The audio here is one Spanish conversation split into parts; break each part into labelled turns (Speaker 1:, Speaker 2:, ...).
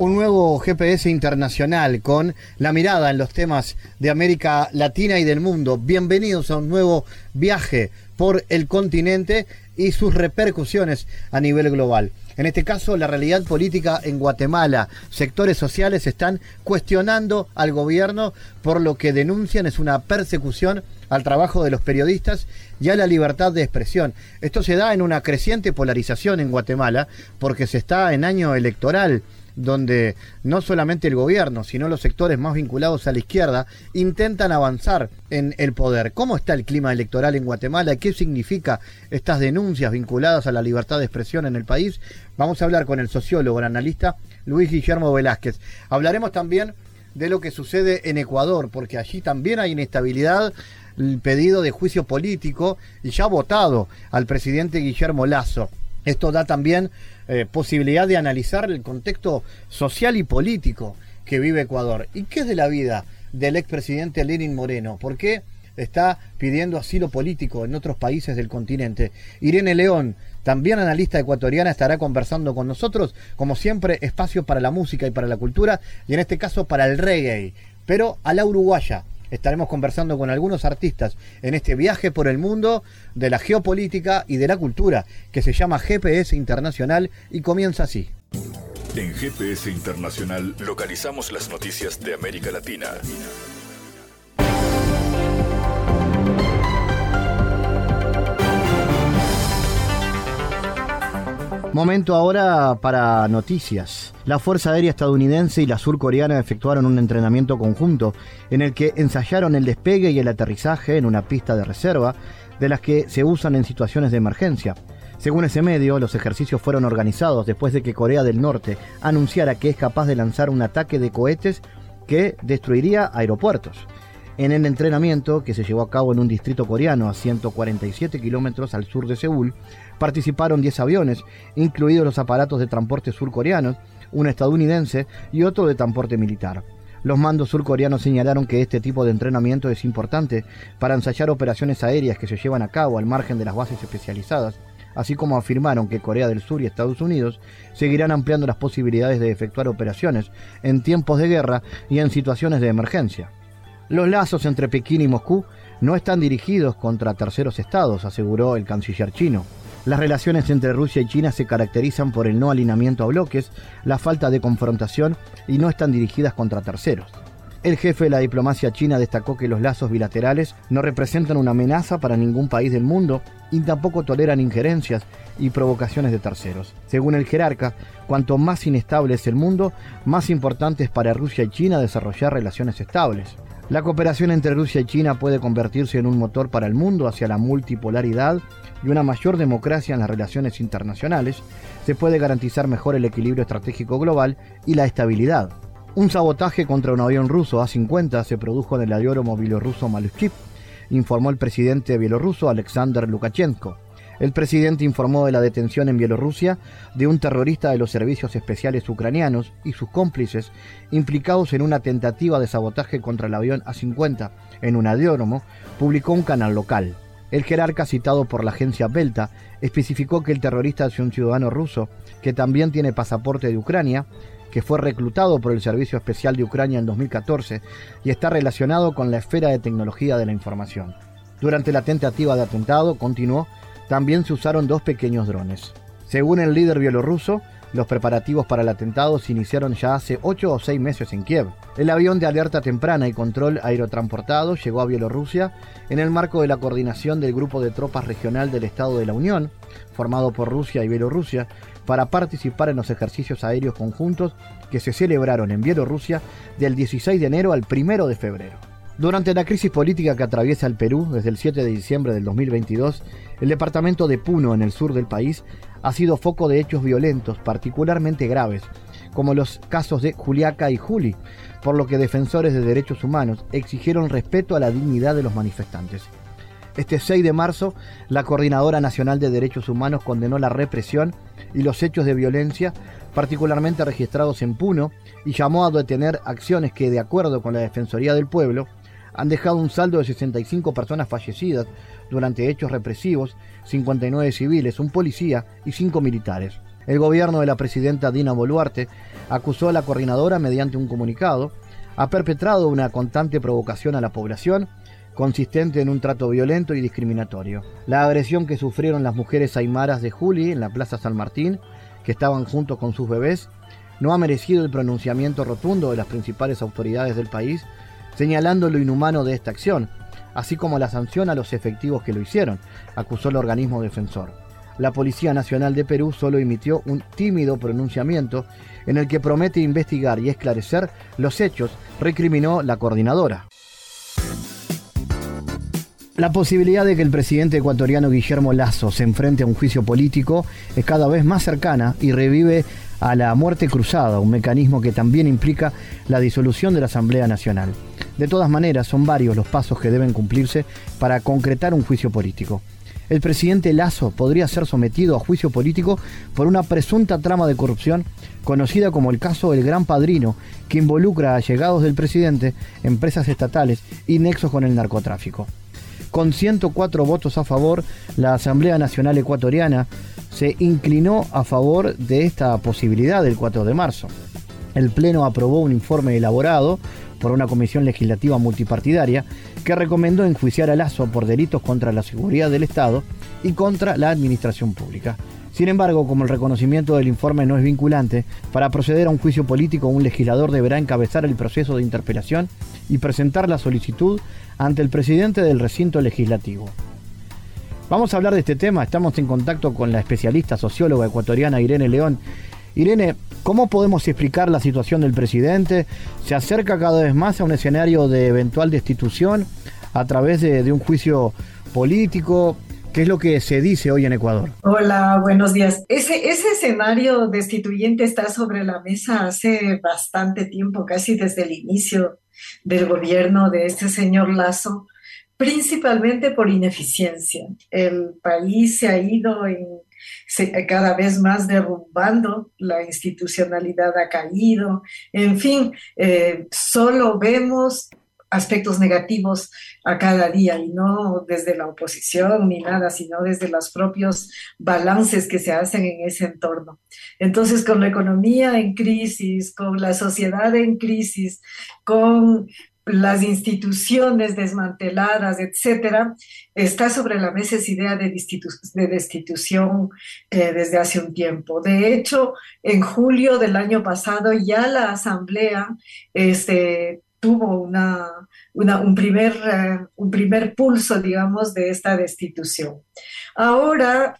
Speaker 1: Un nuevo GPS internacional con la mirada en los temas de América Latina y del mundo. Bienvenidos a un nuevo viaje por el continente y sus repercusiones a nivel global. En este caso, la realidad política en Guatemala. Sectores sociales están cuestionando al gobierno por lo que denuncian es una persecución al trabajo de los periodistas y a la libertad de expresión. Esto se da en una creciente polarización en Guatemala porque se está en año electoral donde no solamente el gobierno, sino los sectores más vinculados a la izquierda intentan avanzar en el poder. ¿Cómo está el clima electoral en Guatemala? ¿Qué significa estas denuncias vinculadas a la libertad de expresión en el país? Vamos a hablar con el sociólogo, el analista Luis Guillermo Velázquez. Hablaremos también de lo que sucede en Ecuador, porque allí también hay inestabilidad, el pedido de juicio político y ya votado al presidente Guillermo Lazo. Esto da también eh, posibilidad de analizar el contexto social y político que vive Ecuador. ¿Y qué es de la vida del expresidente Lenin Moreno? ¿Por qué está pidiendo asilo político en otros países del continente? Irene León, también analista ecuatoriana, estará conversando con nosotros. Como siempre, espacio para la música y para la cultura, y en este caso para el reggae, pero a la uruguaya estaremos conversando con algunos artistas en este viaje por el mundo de la geopolítica y de la cultura, que se llama GPS Internacional y comienza así.
Speaker 2: En GPS Internacional localizamos las noticias de América Latina.
Speaker 1: Momento ahora para noticias. La Fuerza Aérea estadounidense y la surcoreana efectuaron un entrenamiento conjunto en el que ensayaron el despegue y el aterrizaje en una pista de reserva de las que se usan en situaciones de emergencia. Según ese medio, los ejercicios fueron organizados después de que Corea del Norte anunciara que es capaz de lanzar un ataque de cohetes que destruiría aeropuertos. En el entrenamiento, que se llevó a cabo en un distrito coreano a 147 kilómetros al sur de Seúl, participaron 10 aviones, incluidos los aparatos de transporte surcoreanos, un estadounidense y otro de transporte militar. Los mandos surcoreanos señalaron que este tipo de entrenamiento es importante para ensayar operaciones aéreas que se llevan a cabo al margen de las bases especializadas, así como afirmaron que Corea del Sur y Estados Unidos seguirán ampliando las posibilidades de efectuar operaciones en tiempos de guerra y en situaciones de emergencia. Los lazos entre Pekín y Moscú no están dirigidos contra terceros estados, aseguró el canciller chino. Las relaciones entre Rusia y China se caracterizan por el no alineamiento a bloques, la falta de confrontación y no están dirigidas contra terceros. El jefe de la diplomacia china destacó que los lazos bilaterales no representan una amenaza para ningún país del mundo y tampoco toleran injerencias y provocaciones de terceros. Según el jerarca, cuanto más inestable es el mundo, más importante es para Rusia y China desarrollar relaciones estables. La cooperación entre Rusia y China puede convertirse en un motor para el mundo hacia la multipolaridad y una mayor democracia en las relaciones internacionales. Se puede garantizar mejor el equilibrio estratégico global y la estabilidad. Un sabotaje contra un avión ruso A-50 se produjo en el aeródromo bielorruso Malushkiv, informó el presidente bielorruso Alexander Lukashenko. El presidente informó de la detención en Bielorrusia de un terrorista de los servicios especiales ucranianos y sus cómplices implicados en una tentativa de sabotaje contra el avión A-50 en un aeródromo, publicó un canal local. El jerarca citado por la agencia Belta especificó que el terrorista es un ciudadano ruso que también tiene pasaporte de Ucrania, que fue reclutado por el Servicio Especial de Ucrania en 2014 y está relacionado con la esfera de tecnología de la información. Durante la tentativa de atentado, continuó, también se usaron dos pequeños drones. Según el líder bielorruso, los preparativos para el atentado se iniciaron ya hace ocho o seis meses en Kiev. El avión de alerta temprana y control aerotransportado llegó a Bielorrusia en el marco de la coordinación del Grupo de Tropas Regional del Estado de la Unión, formado por Rusia y Bielorrusia, para participar en los ejercicios aéreos conjuntos que se celebraron en Bielorrusia del 16 de enero al 1 de febrero. Durante la crisis política que atraviesa el Perú desde el 7 de diciembre del 2022, el departamento de Puno, en el sur del país, ha sido foco de hechos violentos particularmente graves, como los casos de Juliaca y Juli, por lo que defensores de derechos humanos exigieron respeto a la dignidad de los manifestantes. Este 6 de marzo, la Coordinadora Nacional de Derechos Humanos condenó la represión y los hechos de violencia, particularmente registrados en Puno, y llamó a detener acciones que, de acuerdo con la Defensoría del Pueblo, han dejado un saldo de 65 personas fallecidas durante hechos represivos, 59 civiles, un policía y 5 militares. El gobierno de la presidenta Dina Boluarte acusó a la coordinadora mediante un comunicado, ha perpetrado una constante provocación a la población consistente en un trato violento y discriminatorio. La agresión que sufrieron las mujeres aymaras de Juli en la Plaza San Martín, que estaban junto con sus bebés, no ha merecido el pronunciamiento rotundo de las principales autoridades del país, señalando lo inhumano de esta acción, así como la sanción a los efectivos que lo hicieron, acusó el organismo defensor. La Policía Nacional de Perú solo emitió un tímido pronunciamiento en el que promete investigar y esclarecer los hechos, recriminó la coordinadora. La posibilidad de que el presidente ecuatoriano Guillermo Lazo se enfrente a un juicio político es cada vez más cercana y revive a la muerte cruzada, un mecanismo que también implica la disolución de la Asamblea Nacional. De todas maneras, son varios los pasos que deben cumplirse para concretar un juicio político. El presidente Lazo podría ser sometido a juicio político por una presunta trama de corrupción conocida como el caso del Gran Padrino, que involucra a allegados del presidente, empresas estatales y nexos con el narcotráfico. Con 104 votos a favor, la Asamblea Nacional Ecuatoriana se inclinó a favor de esta posibilidad del 4 de marzo. El Pleno aprobó un informe elaborado por una comisión legislativa multipartidaria que recomendó enjuiciar a Lazo por delitos contra la seguridad del Estado y contra la administración pública. Sin embargo, como el reconocimiento del informe no es vinculante, para proceder a un juicio político un legislador deberá encabezar el proceso de interpelación y presentar la solicitud ante el presidente del recinto legislativo. Vamos a hablar de este tema, estamos en contacto con la especialista socióloga ecuatoriana Irene León. Irene, ¿cómo podemos explicar la situación del presidente? ¿Se acerca cada vez más a un escenario de eventual destitución a través de, un juicio político? ¿Qué es lo que se dice hoy en Ecuador?
Speaker 3: Hola, buenos días. Ese, escenario destituyente está sobre la mesa hace bastante tiempo, casi desde el inicio del gobierno de este señor Lazo, principalmente por ineficiencia. El país se ha ido cada vez más derrumbando, la institucionalidad ha caído, en fin, eh, solo vemos aspectos negativos a cada día y no desde la oposición ni nada, sino desde los propios balances que se hacen en ese entorno. Entonces, con la economía en crisis, con la sociedad en crisis, con las instituciones desmanteladas, etcétera, está sobre la mesa esa idea de, destitución eh, desde hace un tiempo. De hecho, en julio del año pasado ya la Asamblea este, tuvo una, un, primer, eh, un primer pulso, digamos, de esta destitución. Ahora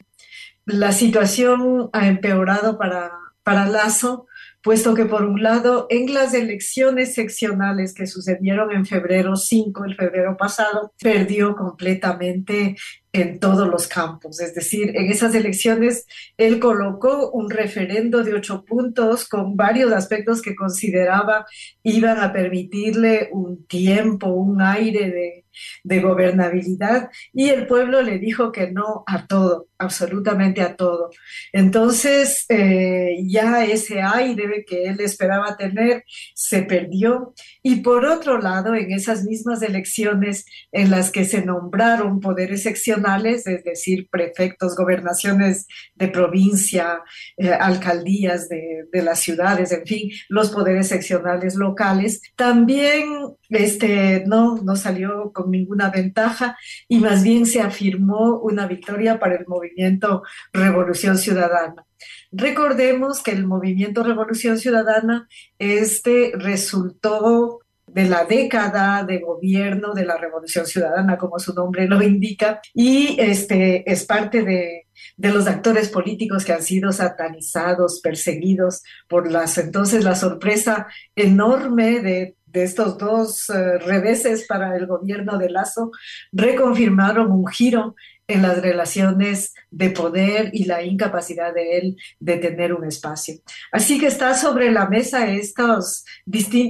Speaker 3: la situación ha empeorado para, para Lazo, puesto que por un lado, en las elecciones seccionales que sucedieron en febrero 5, el febrero pasado, perdió completamente en todos los campos. Es decir, en esas elecciones él colocó un referendo de ocho puntos con varios aspectos que consideraba iban a permitirle un tiempo, un aire de, de gobernabilidad y el pueblo le dijo que no a todo, absolutamente a todo. Entonces, eh, ya ese aire que él esperaba tener se perdió. Y por otro lado, en esas mismas elecciones en las que se nombraron poderes seccionales, es decir, prefectos, gobernaciones de provincia, eh, alcaldías de, las ciudades, en fin, los poderes seccionales locales, también este, no, no salió con ninguna ventaja y más bien se afirmó una victoria para el movimiento Revolución Ciudadana. Recordemos que el movimiento Revolución Ciudadana este resultó de la década de gobierno de la Revolución Ciudadana, como su nombre lo indica, y este es parte de, de los actores políticos que han sido satanizados, perseguidos por las entonces la sorpresa enorme de de estos dos eh, reveses para el gobierno de Lazo reconfirmaron un giro en las relaciones de poder y la incapacidad de él de tener un espacio. Así que está sobre la mesa estos,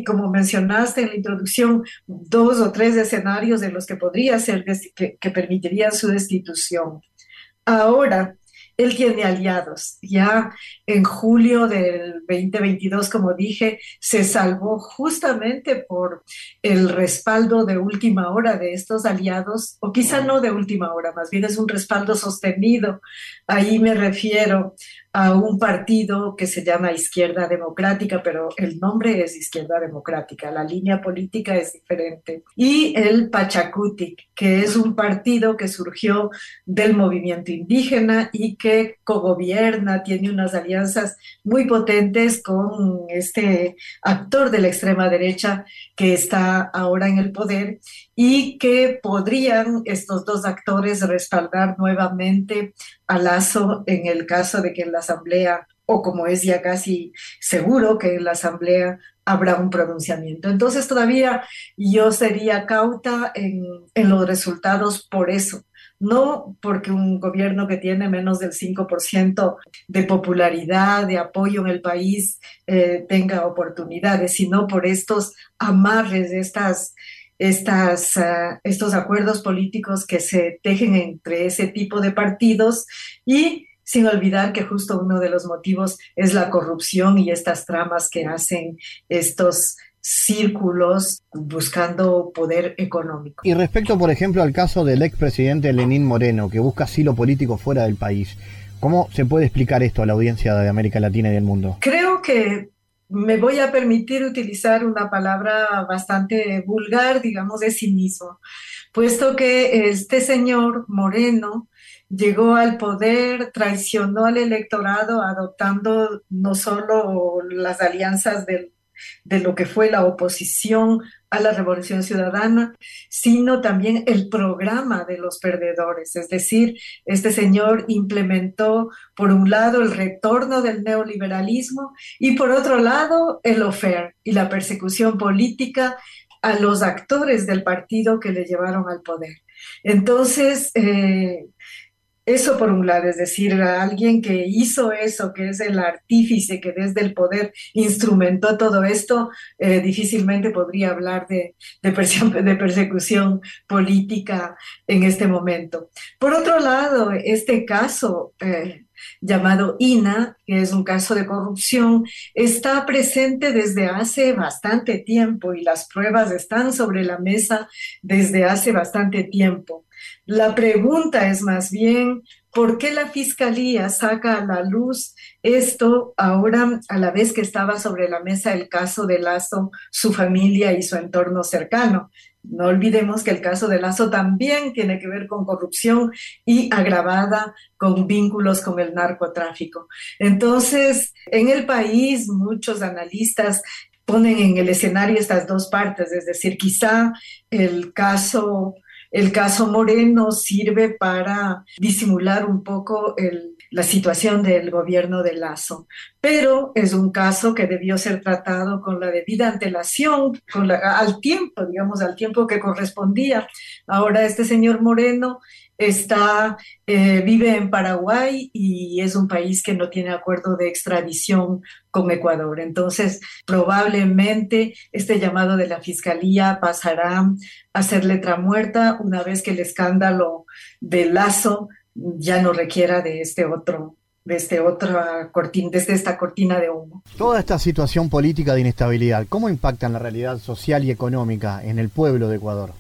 Speaker 3: como mencionaste en la introducción, dos o tres escenarios de los que podría ser, que, que permitirían su destitución. Ahora, él tiene aliados. Ya en julio del 2022, como dije, se salvó justamente por el respaldo de última hora de estos aliados, o quizá no de última hora, más bien es un respaldo sostenido. Ahí me refiero a un partido que se llama Izquierda Democrática, pero el nombre es Izquierda Democrática, la línea política es diferente. Y el Pachacutic, que es un partido que surgió del movimiento indígena y que cogobierna, tiene unas alianzas muy potentes con este actor de la extrema derecha que está ahora en el poder y que podrían estos dos actores respaldar nuevamente a Lazo en el caso de que en la Asamblea, o como es ya casi seguro que en la Asamblea habrá un pronunciamiento. Entonces todavía yo sería cauta en, los resultados por eso, no porque un gobierno que tiene menos del 5% de popularidad, de apoyo en el país, eh, tenga oportunidades, sino por estos amarres, estas, estas, uh, estos acuerdos políticos que se tejen entre ese tipo de partidos y sin olvidar que justo uno de los motivos es la corrupción y estas tramas que hacen estos círculos buscando poder económico.
Speaker 1: Y respecto, por ejemplo, al caso del expresidente Lenín Moreno, que busca asilo político fuera del país, ¿cómo se puede explicar esto a la audiencia de América Latina y del mundo?
Speaker 3: Creo que me voy a permitir utilizar una palabra bastante vulgar, digamos, de cinismo, puesto que este señor Moreno llegó al poder, traicionó al electorado adoptando no solo las alianzas del de lo que fue la oposición a la revolución ciudadana, sino también el programa de los perdedores. Es decir, este señor implementó, por un lado, el retorno del neoliberalismo y, por otro lado, el ofer y la persecución política a los actores del partido que le llevaron al poder. Entonces, eh, eso por un lado, es decir, a alguien que hizo eso, que es el artífice, que desde el poder instrumentó todo esto, eh, difícilmente podría hablar de, de, persecución política en este momento. Por otro lado, este caso eh, llamado INA, que es un caso de corrupción, está presente desde hace bastante tiempo y las pruebas están sobre la mesa desde hace bastante tiempo. La pregunta es más bien, ¿por qué la Fiscalía saca a la luz esto ahora a la vez que estaba sobre la mesa el caso de Lazo, su familia y su entorno cercano? No olvidemos que el caso de Lazo también tiene que ver con corrupción y agravada con vínculos con el narcotráfico. Entonces, en el país, muchos analistas ponen en el escenario estas dos partes, es decir, quizá el caso el caso Moreno sirve para disimular un poco la situación del gobierno de Lazo, pero es un caso que debió ser tratado con la debida antelación, con al tiempo, digamos, al tiempo que correspondía. Ahora este señor Moreno está, eh, vive en Paraguay y es un país que no tiene acuerdo de extradición con Ecuador. Entonces, probablemente este llamado de la Fiscalía pasará a ser letra muerta una vez que el escándalo de Lazo ya no requiera de este otro de este otra cortina, desde esta cortina de humo.
Speaker 1: Toda esta situación política de inestabilidad, ¿cómo impacta en la realidad social y económica en el pueblo de Ecuador?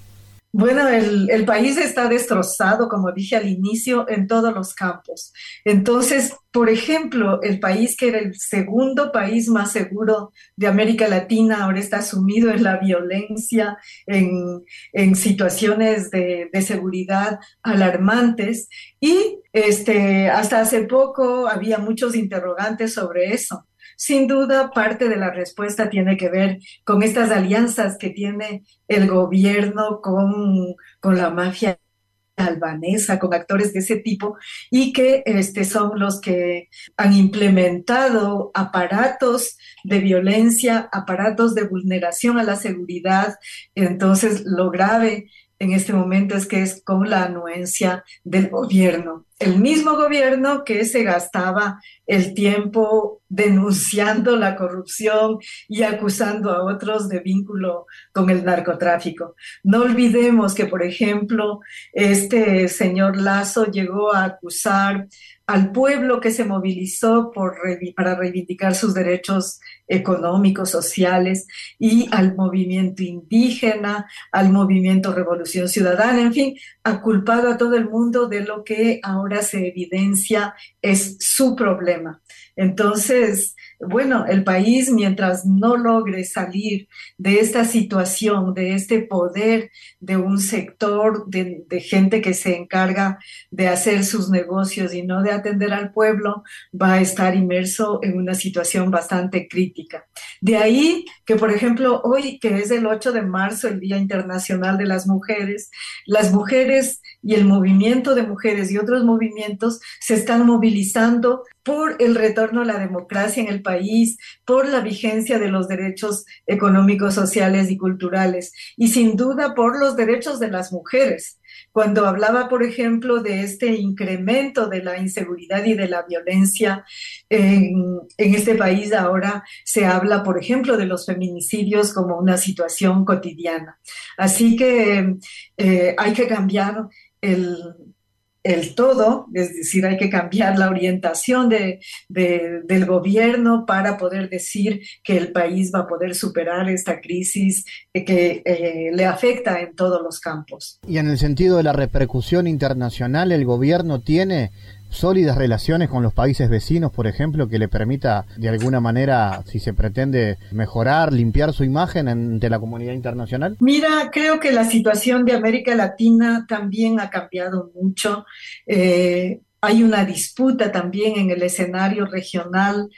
Speaker 3: Bueno, el, país está destrozado, como dije al inicio, en todos los campos. Entonces, por ejemplo, el país que era el segundo país más seguro de América Latina ahora está sumido en la violencia, en, situaciones de, de, seguridad alarmantes y este, hasta hace poco había muchos interrogantes sobre eso. Sin duda, parte de la respuesta tiene que ver con estas alianzas que tiene el gobierno con, con la mafia albanesa, con actores de ese tipo, y que este, son los que han implementado aparatos de violencia, aparatos de vulneración a la seguridad. Entonces, lo grave en este momento es que es con la anuencia del gobierno. El mismo gobierno que se gastaba el tiempo denunciando la corrupción y acusando a otros de vínculo con el narcotráfico. No olvidemos que, por ejemplo, este señor Lazo llegó a acusar al pueblo que se movilizó por, para reivindicar sus derechos económicos, sociales, y al movimiento indígena, al movimiento Revolución Ciudadana, en fin, ha culpado a todo el mundo de lo que ahora se evidencia es su problema. Entonces, bueno, el país mientras no logre salir de esta situación, de este poder de un sector de, gente que se encarga de hacer sus negocios y no de atender al pueblo, va a estar inmerso en una situación bastante crítica. De ahí que, por ejemplo, hoy, que es el 8 de marzo, el Día Internacional de las Mujeres, las mujeres y el movimiento de mujeres y otros movimientos se están movilizando por el retorno a la democracia en el país, por la vigencia de los derechos económicos, sociales y culturales, y sin duda por los derechos de las mujeres. Cuando hablaba, por ejemplo, de este incremento de la inseguridad y de la violencia en, este país, ahora se habla, por ejemplo, de los feminicidios como una situación cotidiana. Así que eh, hay que cambiar el, el todo, es decir, hay que cambiar la orientación de, del gobierno para poder decir que el país va a poder superar esta crisis que eh, le afecta en todos los campos.
Speaker 1: Y en el sentido de la repercusión internacional, el gobierno tiene sólidas relaciones con los países vecinos, por ejemplo, que le permita de alguna manera, si se pretende mejorar, limpiar su imagen ante la comunidad internacional?
Speaker 3: Mira, creo que la situación de América Latina también ha cambiado mucho. Eh, hay una disputa también en el escenario regional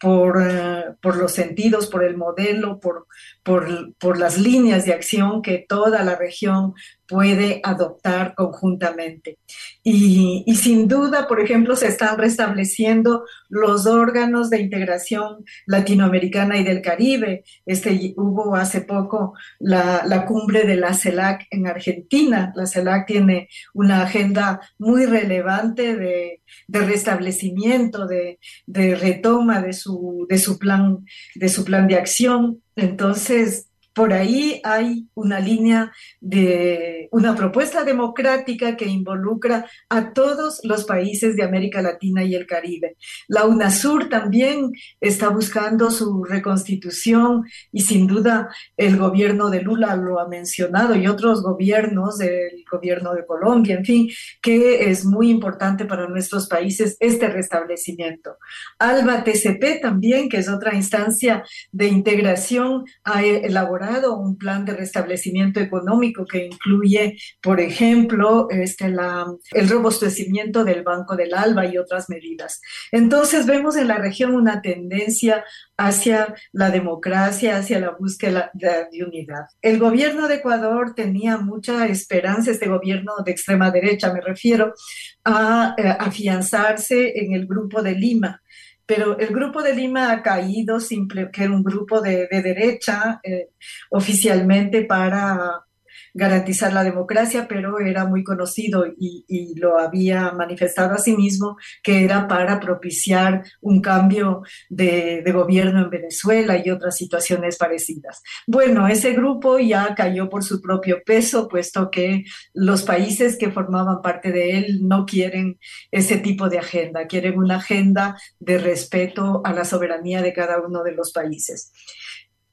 Speaker 3: por, eh, por, los sentidos, por el modelo, por, por, por, las líneas de acción que toda la región puede adoptar conjuntamente. Y, sin duda, por ejemplo, se están restableciendo los órganos de integración latinoamericana y del Caribe. Este, hubo hace poco la, la cumbre de la CELAC en Argentina. La CELAC tiene una agenda muy relevante de, de restablecimiento, de, de, retoma de su, de, su plan, de su plan de acción. Entonces, por ahí hay una línea de una propuesta democrática que involucra a todos los países de América Latina y el Caribe. La UNASUR también está buscando su reconstitución y sin duda el gobierno de Lula lo ha mencionado y otros gobiernos, el gobierno de Colombia, en fin, que es muy importante para nuestros países este restablecimiento. ALBA TCP también, que es otra instancia de integración, ha elaborado un plan de restablecimiento económico que incluye, por ejemplo, este, la, el robustecimiento del Banco del Alba y otras medidas. Entonces vemos en la región una tendencia hacia la democracia, hacia la búsqueda de, unidad. El gobierno de Ecuador tenía mucha esperanza, este gobierno de extrema derecha me refiero, a, a eh, afianzarse en el grupo de Lima pero el grupo de Lima ha caído, simple, que era un grupo de, derecha eh, oficialmente para garantizar la democracia, pero era muy conocido y, lo había manifestado a sí mismo que era para propiciar un cambio de, gobierno en Venezuela y otras situaciones parecidas. Bueno, ese grupo ya cayó por su propio peso, puesto que los países que formaban parte de él no quieren ese tipo de agenda, quieren una agenda de respeto a la soberanía de cada uno de los países.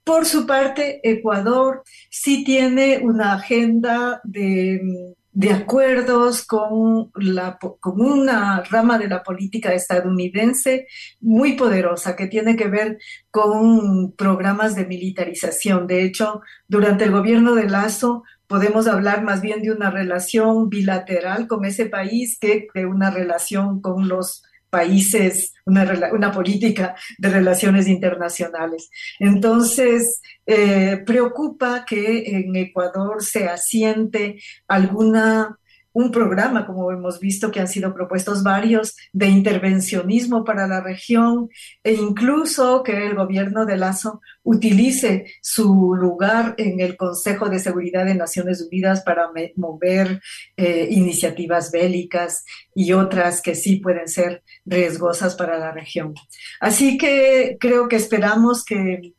Speaker 3: Por su parte, Ecuador sí tiene una agenda de, acuerdos con, la, con una rama de la política estadounidense muy poderosa que tiene que ver con programas de militarización. De hecho, durante el gobierno de Lazo podemos hablar más bien de una relación bilateral con ese país que de una relación con los países, una, una política de relaciones internacionales. Entonces, eh, preocupa que en Ecuador se asiente alguna un programa, como hemos visto que han sido propuestos varios, de intervencionismo para la región e incluso que el gobierno de Lazo utilice su lugar en el Consejo de Seguridad de Naciones Unidas para mover eh, iniciativas bélicas y otras que sí pueden ser riesgosas para la región. Así que creo que esperamos que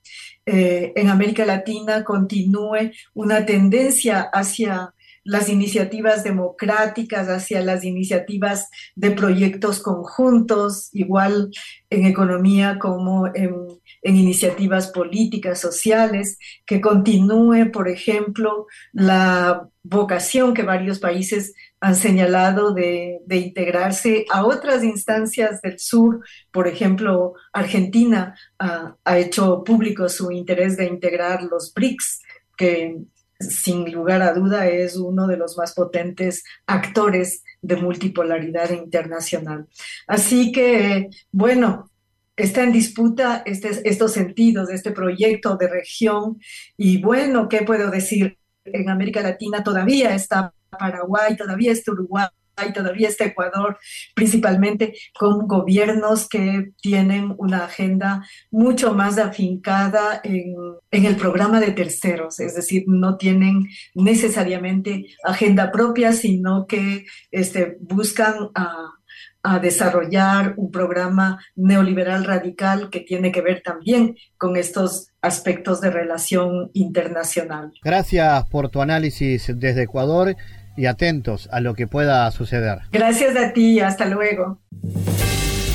Speaker 3: eh, en América Latina continúe una tendencia hacia las iniciativas democráticas, hacia las iniciativas de proyectos conjuntos, igual en economía como en, iniciativas políticas, sociales, que continúe, por ejemplo, la vocación que varios países han señalado de, integrarse a otras instancias del sur. Por ejemplo, Argentina ha hecho público su interés de integrar los BRICS, que sin lugar a duda es uno de los más potentes actores de multipolaridad internacional. Así que, bueno, está en disputa este, estos sentidos este proyecto de región y bueno, ¿qué puedo decir? En América Latina todavía está Paraguay, todavía está Uruguay, y todavía está Ecuador, principalmente con gobiernos que tienen una agenda mucho más afincada en, el programa de terceros, es decir, no tienen necesariamente agenda propia, sino que este, buscan a desarrollar un programa neoliberal radical que tiene que ver también con estos aspectos de relación internacional.
Speaker 1: Gracias por tu análisis desde Ecuador y atentos a lo que pueda suceder.
Speaker 3: Gracias a ti, hasta luego.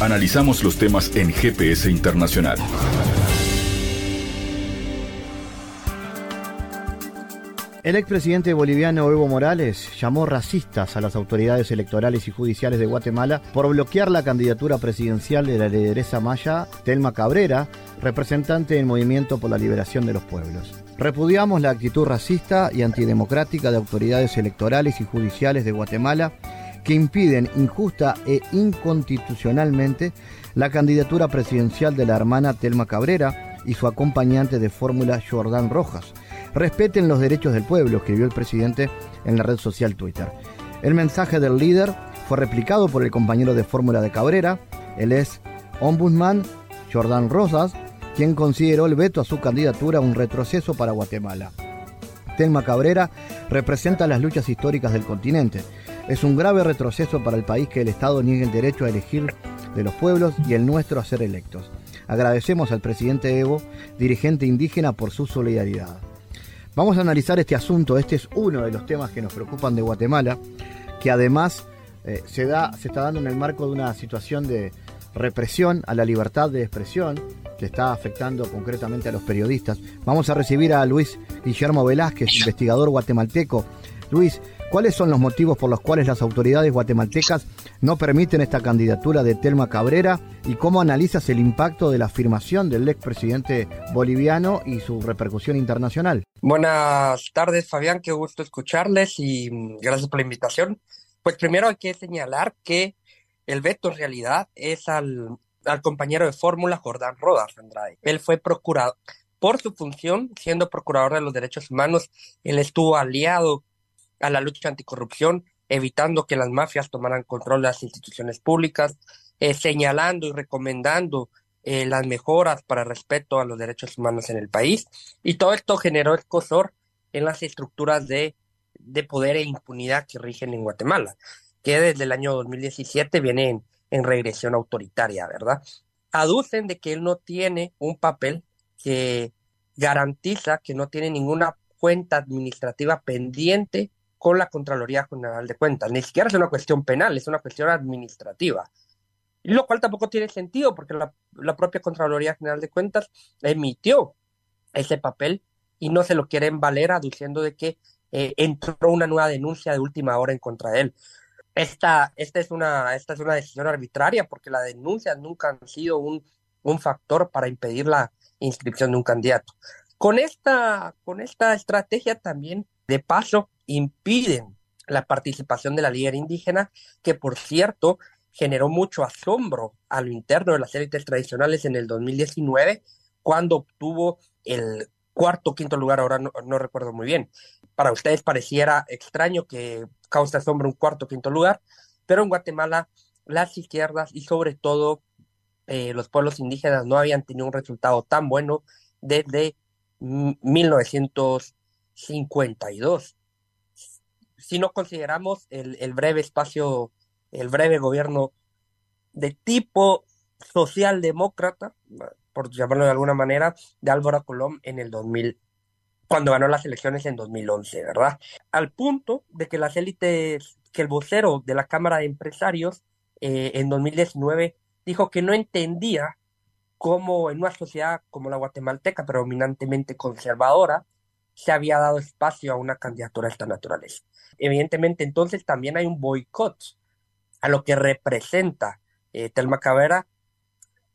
Speaker 2: Analizamos los temas en GPS Internacional.
Speaker 1: El expresidente boliviano Evo Morales llamó racistas a las autoridades electorales y judiciales de Guatemala por bloquear la candidatura presidencial de la lideresa maya Telma Cabrera, representante del Movimiento por la Liberación de los Pueblos. Repudiamos la actitud racista y antidemocrática de autoridades electorales y judiciales de Guatemala que impiden injusta e inconstitucionalmente la candidatura presidencial de la hermana Telma Cabrera y su acompañante de fórmula Jordán Rojas. Respeten los derechos del pueblo, escribió el presidente en la red social Twitter. El mensaje del líder fue replicado por el compañero de fórmula de Cabrera, el es ombudsman Jordán Rosas, quien consideró el veto a su candidatura un retroceso para Guatemala. Telma Cabrera representa las luchas históricas del continente. Es un grave retroceso para el país que el Estado niegue el derecho a elegir de los pueblos y el nuestro a ser electos. Agradecemos al presidente Evo, dirigente indígena, por su solidaridad. Vamos a analizar este asunto. Este es uno de los temas que nos preocupan de Guatemala, que además eh, se, da, se está dando en el marco de una situación de represión a la libertad de expresión que está afectando concretamente a los periodistas. Vamos a recibir a Luis Guillermo Velázquez, investigador guatemalteco. Luis, ¿cuáles son los motivos por los cuales las autoridades guatemaltecas no permiten esta candidatura de Telma Cabrera y cómo analizas el impacto de la afirmación del expresidente boliviano y su repercusión internacional?
Speaker 4: Buenas tardes, Fabián, qué gusto escucharles y mm, gracias por la invitación. Pues primero hay que señalar que el veto en realidad es al compañero de fórmula Jordán Rodas Andrade. Él fue procurado por su función, siendo procurador de los derechos humanos, él estuvo aliado a la lucha anticorrupción, evitando que las mafias tomaran control de las instituciones públicas, eh, señalando y recomendando eh, las mejoras para respeto a los derechos humanos en el país. Y todo esto generó escosor en las estructuras de poder e impunidad que rigen en Guatemala, que desde el año 2017 vienen en regresión autoritaria, ¿verdad? Aducen de que él no tiene un papel que garantiza que no tiene ninguna cuenta administrativa pendiente con la Contraloría General de Cuentas. Ni siquiera es una cuestión penal, es una cuestión administrativa. Lo cual tampoco tiene sentido porque la, propia Contraloría General de Cuentas emitió ese papel y no se lo quieren valer aduciendo de que eh, entró una nueva denuncia de última hora en contra de él. Esta, esta, es una, esta es una decisión arbitraria porque las denuncias nunca han sido un, un factor para impedir la inscripción de un candidato. Con esta, con esta estrategia también, de paso, impiden la participación de la líder indígena, que por cierto generó mucho asombro a lo interno de las élites tradicionales en el 2019, cuando obtuvo el cuarto quinto lugar, ahora no, no recuerdo muy bien. Para ustedes pareciera extraño que causa sombra un cuarto o quinto lugar, pero en Guatemala las izquierdas y sobre todo eh, los pueblos indígenas no habían tenido un resultado tan bueno desde 1952. Si no consideramos el, el breve espacio, el breve gobierno de tipo socialdemócrata, por llamarlo de alguna manera, de Álvaro Colón en el 2000, cuando ganó las elecciones en 2011, ¿verdad? Al punto de que las élites, que el vocero de la Cámara de Empresarios eh, en 2019 dijo que no entendía cómo en una sociedad como la guatemalteca, predominantemente conservadora, se había dado espacio a una candidatura de esta naturaleza. Evidentemente, entonces también hay un boicot a lo que representa eh, Telma Cabrera,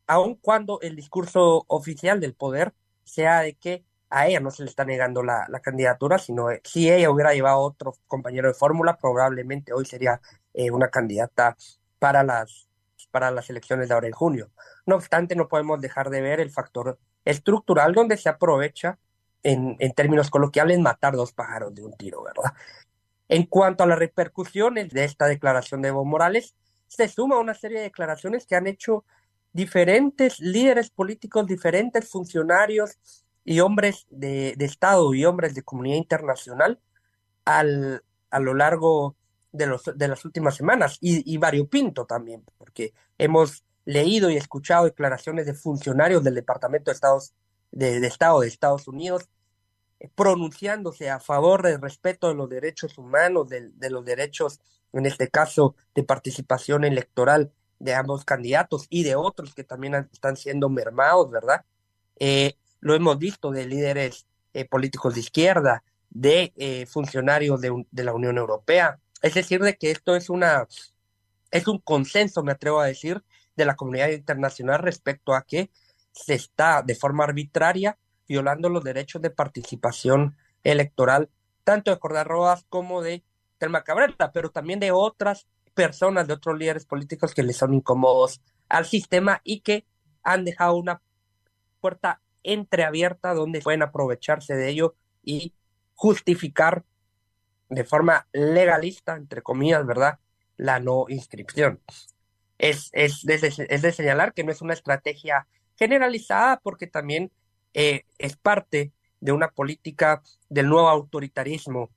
Speaker 4: aun cuando el discurso oficial del poder sea de que a ella no se le está negando la, candidatura, sino que si ella hubiera llevado otro compañero de fórmula, probablemente hoy sería eh, una candidata para las, para las elecciones de ahora en junio. No obstante, no podemos dejar de ver el factor estructural donde se aprovecha, en, en términos coloquiales, matar dos pájaros de un tiro, ¿verdad? En cuanto a las repercusiones de esta declaración de Evo Morales, se suma una serie de declaraciones que han hecho diferentes líderes políticos, diferentes funcionarios y hombres de, Estado y hombres de comunidad internacional al, a lo largo de, los, de las últimas semanas y, y variopinto también, porque hemos leído y escuchado declaraciones de funcionarios del Departamento de, Estados, de, Estado de Estados Unidos eh, pronunciándose a favor del respeto de los derechos humanos, de, los derechos, en este caso, de participación electoral de ambos candidatos y de otros que también están siendo mermados, ¿verdad? Eh, lo hemos visto de líderes eh, políticos de izquierda, de funcionarios de, de, la Unión Europea, es decir, de que esto es una, es un consenso, me atrevo a decir, de la comunidad internacional respecto a que se está de forma arbitraria violando los derechos de participación electoral, tanto de Cordar Rojas como de Telma Cabrera, pero también de otras personas, de otros líderes políticos que le son incómodos al sistema y que han dejado una puerta entreabierta donde pueden aprovecharse de ello y justificar de forma legalista, entre comillas, ¿verdad? La no inscripción. Es, es, de, es de señalar que no es una estrategia generalizada porque también eh, es parte de una política del nuevo autoritarismo,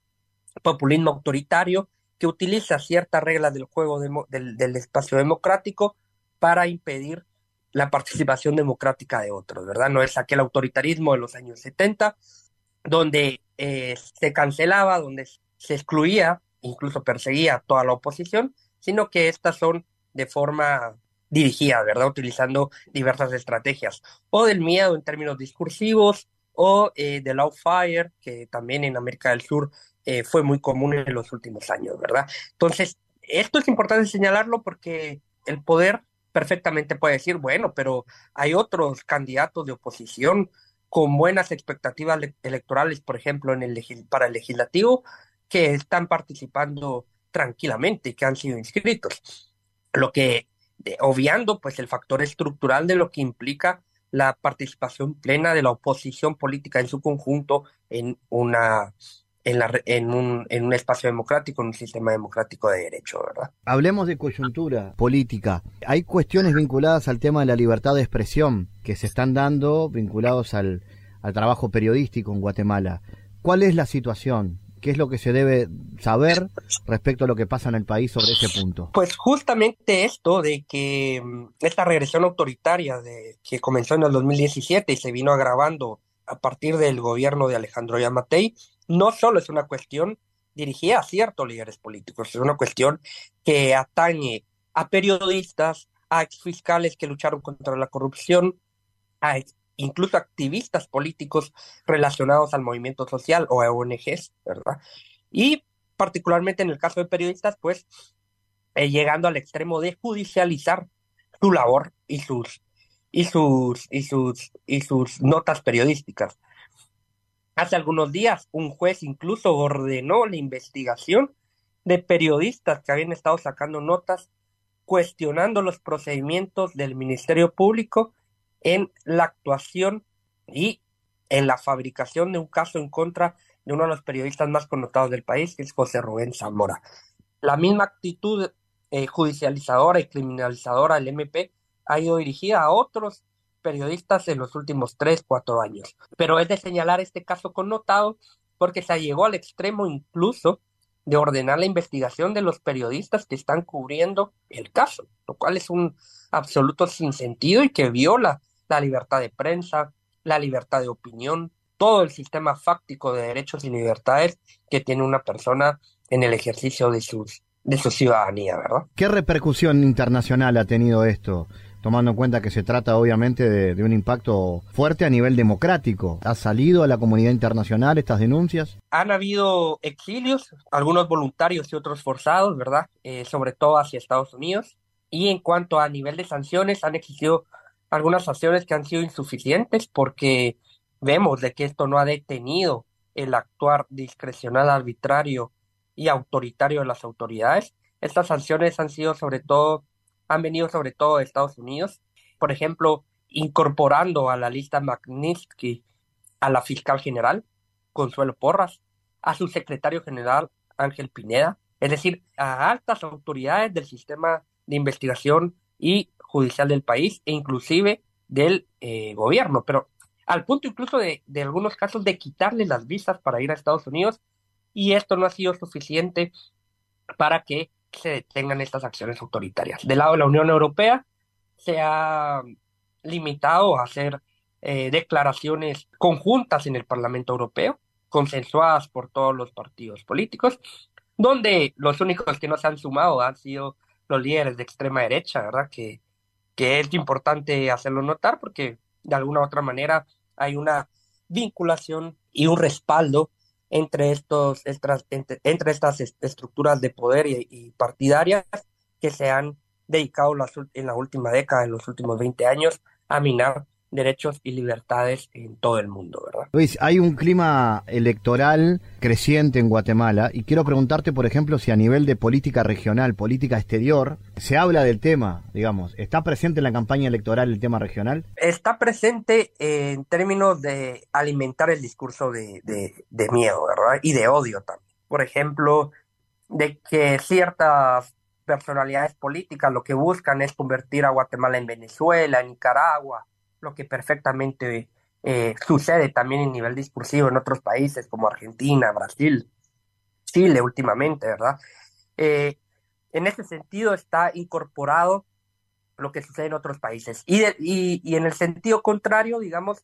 Speaker 4: populismo autoritario, que utiliza ciertas reglas del juego del, del, espacio democrático para impedir la participación democrática de otros, ¿verdad? No es aquel autoritarismo de los años 70, donde eh, se cancelaba, donde se excluía, incluso perseguía a toda la oposición, sino que estas son de forma dirigida, ¿verdad? Utilizando diversas estrategias, o del miedo en términos discursivos, o eh, del outfire, que también en América del Sur eh, fue muy común en los últimos años, ¿verdad? Entonces, esto es importante señalarlo porque el poder perfectamente puede decir, bueno, pero hay otros candidatos de oposición con buenas expectativas electorales, por ejemplo, en el para el legislativo, que están participando tranquilamente y que han sido inscritos. Lo que, obviando pues el factor estructural de lo que implica la participación plena de la oposición política en su conjunto en una en, la, en, un, en un espacio democrático, en un sistema democrático de derecho, ¿verdad?
Speaker 1: Hablemos de coyuntura política. Hay cuestiones vinculadas al tema de la libertad de expresión que se están dando vinculados al, al trabajo periodístico en Guatemala. ¿Cuál es la situación? ¿Qué es lo que se debe saber respecto a lo que pasa en el país sobre ese punto?
Speaker 4: Pues justamente esto de que mm, esta regresión autoritaria de, que comenzó en el 2017 y se vino agravando a partir del gobierno de Alejandro Yamatei, no solo es una cuestión dirigida a ciertos líderes políticos, es una cuestión que atañe a periodistas, a exfiscales que lucharon contra la corrupción, a incluso activistas políticos relacionados al movimiento social o a ONGs, ¿verdad? Y particularmente en el caso de periodistas, pues eh, llegando al extremo de judicializar su labor y sus y sus y sus y sus notas periodísticas. Hace algunos días un juez incluso ordenó la investigación de periodistas que habían estado sacando notas cuestionando los procedimientos del Ministerio Público en la actuación y en la fabricación de un caso en contra de uno de los periodistas más connotados del país, que es José Rubén Zamora. La misma actitud eh, judicializadora y criminalizadora del MP ha ido dirigida a otros periodistas en los últimos tres, cuatro años. Pero es de señalar este caso connotado porque se llegó al extremo incluso de ordenar la investigación de los periodistas que están cubriendo el caso, lo cual es un absoluto sinsentido y que viola la libertad de prensa, la libertad de opinión, todo el sistema fáctico de derechos y libertades que tiene una persona en el ejercicio de sus de su ciudadanía, ¿verdad?
Speaker 1: ¿Qué repercusión internacional ha tenido esto? Tomando en cuenta que se trata obviamente de, de, un impacto fuerte a nivel democrático. ¿Ha salido a la comunidad internacional estas denuncias?
Speaker 4: Han habido exilios, algunos voluntarios y otros forzados, ¿verdad? Eh, sobre todo hacia Estados Unidos. Y en cuanto a nivel de sanciones, han existido algunas sanciones que han sido insuficientes porque vemos de que esto no ha detenido el actuar discrecional, arbitrario y autoritario de las autoridades. Estas sanciones han sido sobre todo, han venido sobre todo de Estados Unidos, por ejemplo, incorporando a la lista Magnitsky a la fiscal general, Consuelo Porras, a su secretario general, Ángel Pineda, es decir, a altas autoridades del sistema de investigación y judicial del país e inclusive del eh, gobierno, pero al punto incluso de, de algunos casos de quitarle las visas para ir a Estados Unidos y esto no ha sido suficiente para que se detengan estas acciones autoritarias. Del lado de la Unión Europea se ha limitado a hacer eh, declaraciones conjuntas en el Parlamento Europeo, consensuadas por todos los partidos políticos, donde los únicos que no se han sumado han sido los líderes de extrema derecha, ¿verdad? Que, que es importante hacerlo notar porque de alguna u otra manera hay una vinculación y un respaldo entre, estos, entre, entre estas estructuras de poder y, partidarias que se han dedicado en la última década, en los últimos 20 años, a minar derechos y libertades en todo el mundo, ¿verdad?
Speaker 1: Luis, hay un clima electoral creciente en Guatemala y quiero preguntarte, por ejemplo, si a nivel de política regional, política exterior, se habla del tema, digamos, ¿está presente en la campaña electoral el tema regional?
Speaker 4: Está presente en términos de alimentar el discurso de, de miedo, ¿verdad? Y de odio también. Por ejemplo, de que ciertas personalidades políticas lo que buscan es convertir a Guatemala en Venezuela, en Nicaragua, lo que perfectamente eh, sucede también en nivel discursivo en otros países como Argentina, Brasil, Chile últimamente, ¿verdad? Eh, en ese sentido está incorporado lo que sucede en otros países. Y, y, y en el sentido contrario, digamos,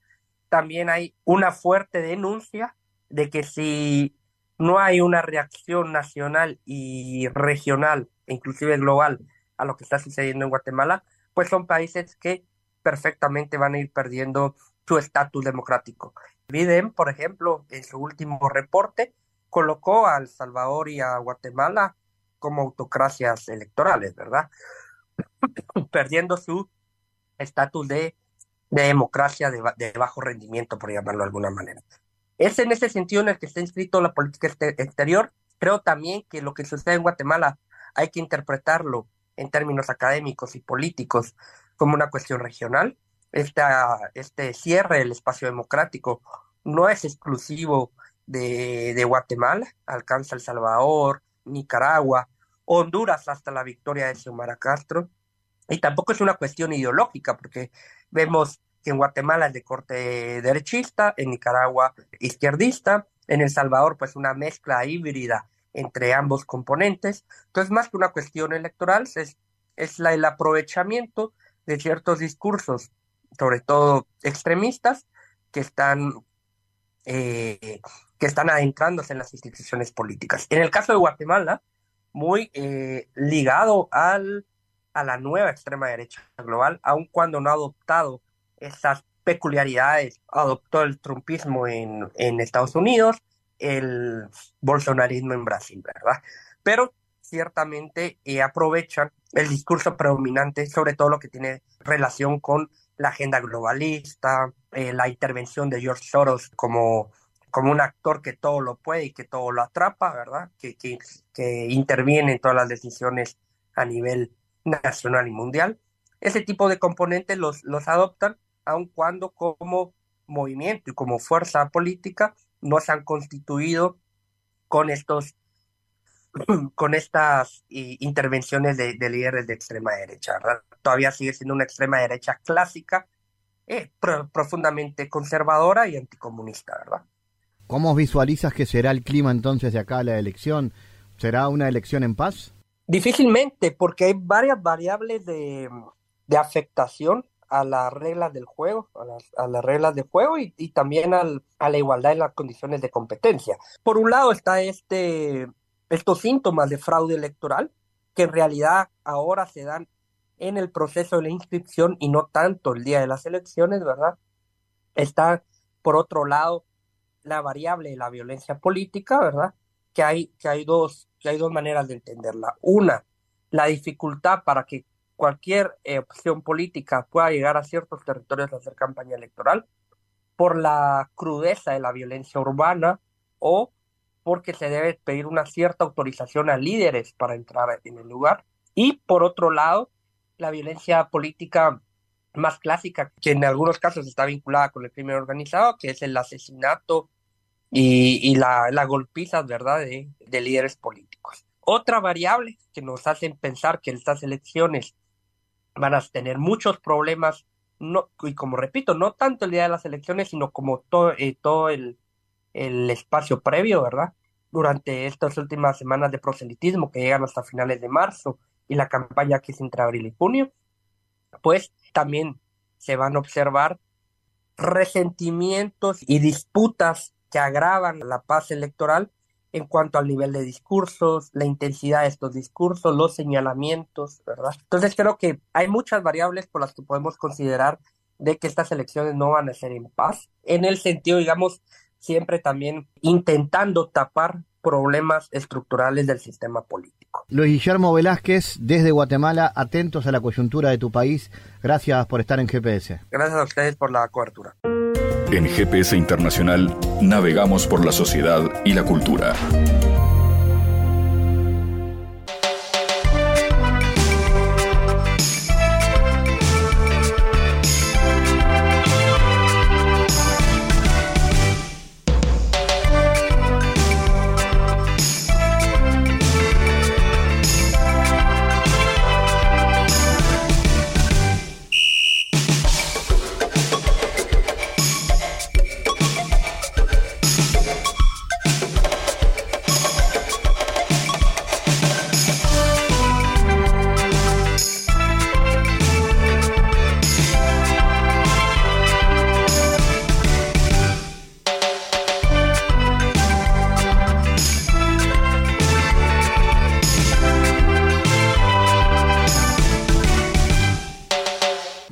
Speaker 4: también hay una fuerte denuncia de que si no hay una reacción nacional y regional, inclusive global, a lo que está sucediendo en Guatemala, pues son países que perfectamente van a ir perdiendo su estatus democrático. Biden, por ejemplo, en su último reporte, colocó a El Salvador y a Guatemala como autocracias electorales, ¿verdad? Perdiendo su estatus de, de, democracia de, de, bajo rendimiento, por llamarlo de alguna manera. Es en ese sentido en el que está inscrito la política exterior. Creo también que lo que sucede en Guatemala hay que interpretarlo en términos académicos y políticos como una cuestión regional. Esta, este cierre del espacio democrático no es exclusivo de, Guatemala, alcanza El Salvador, Nicaragua, Honduras hasta la victoria de Xiomara Castro, y tampoco es una cuestión ideológica, porque vemos que en Guatemala es de corte derechista, en Nicaragua izquierdista, en El Salvador pues una mezcla híbrida entre ambos componentes. Entonces, más que una cuestión electoral, es, es la, el aprovechamiento de ciertos discursos, sobre todo extremistas, que están, eh, que están adentrándose en las instituciones políticas. En el caso de Guatemala, muy eh, ligado al, a la nueva extrema derecha global, aun cuando no ha adoptado esas peculiaridades, adoptó el trumpismo en, en Estados Unidos, el bolsonarismo en Brasil, ¿verdad? Pero ciertamente eh, aprovechan el discurso predominante, sobre todo lo que tiene relación con la agenda globalista, eh, la intervención de George Soros como, como un actor que todo lo puede y que todo lo atrapa, ¿verdad? Que, que, que interviene en todas las decisiones a nivel nacional y mundial. Ese tipo de componentes los, los adoptan, aun cuando como movimiento y como fuerza política no se han constituido con estos con estas intervenciones de, líderes de extrema derecha. Todavía sigue siendo una extrema derecha clásica, eh, profundamente conservadora y anticomunista, ¿verdad?
Speaker 1: ¿Cómo visualizas que será el clima entonces de acá a la elección? ¿Será una elección en paz?
Speaker 4: Difícilmente, porque hay varias variables de, afectación a las reglas del juego, a las, reglas de juego y, también a la igualdad en las condiciones de competencia. Por un lado está este estos síntomas de fraude electoral, que en realidad ahora se dan en el proceso de la inscripción y no tanto el día de las elecciones, ¿verdad? Está, por otro lado, la variable de la violencia política, ¿verdad? Que hay, que hay, dos, que hay dos maneras de entenderla. Una, la dificultad para que cualquier eh, opción política pueda llegar a ciertos territorios a hacer campaña electoral por la crudeza de la violencia urbana o porque se debe pedir una cierta autorización a líderes para entrar en el lugar. Y por otro lado, la violencia política más clásica, que en algunos casos está vinculada con el crimen organizado, que es el asesinato y, la, la golpiza, ¿verdad?, de, de líderes políticos. Otra variable que nos hacen pensar que estas elecciones van a tener muchos problemas, no, y como repito, no tanto el día de las elecciones, sino como todo, eh, todo el, el espacio previo, ¿verdad? Durante estas últimas semanas de proselitismo que llegan hasta finales de marzo y la campaña que es entre abril y junio, pues también se van a observar resentimientos y disputas que agravan la paz electoral en cuanto al nivel de discursos, la intensidad de estos discursos, los señalamientos, ¿verdad? Entonces creo que hay muchas variables por las que podemos considerar de que estas elecciones no van a ser en paz, en el sentido, digamos, siempre también intentando tapar problemas estructurales del sistema político.
Speaker 1: Luis Guillermo Velázquez, desde Guatemala, atentos a la coyuntura de tu país. Gracias por estar en GPS.
Speaker 4: Gracias a ustedes por la cobertura.
Speaker 2: En GPS Internacional navegamos por la sociedad y la cultura.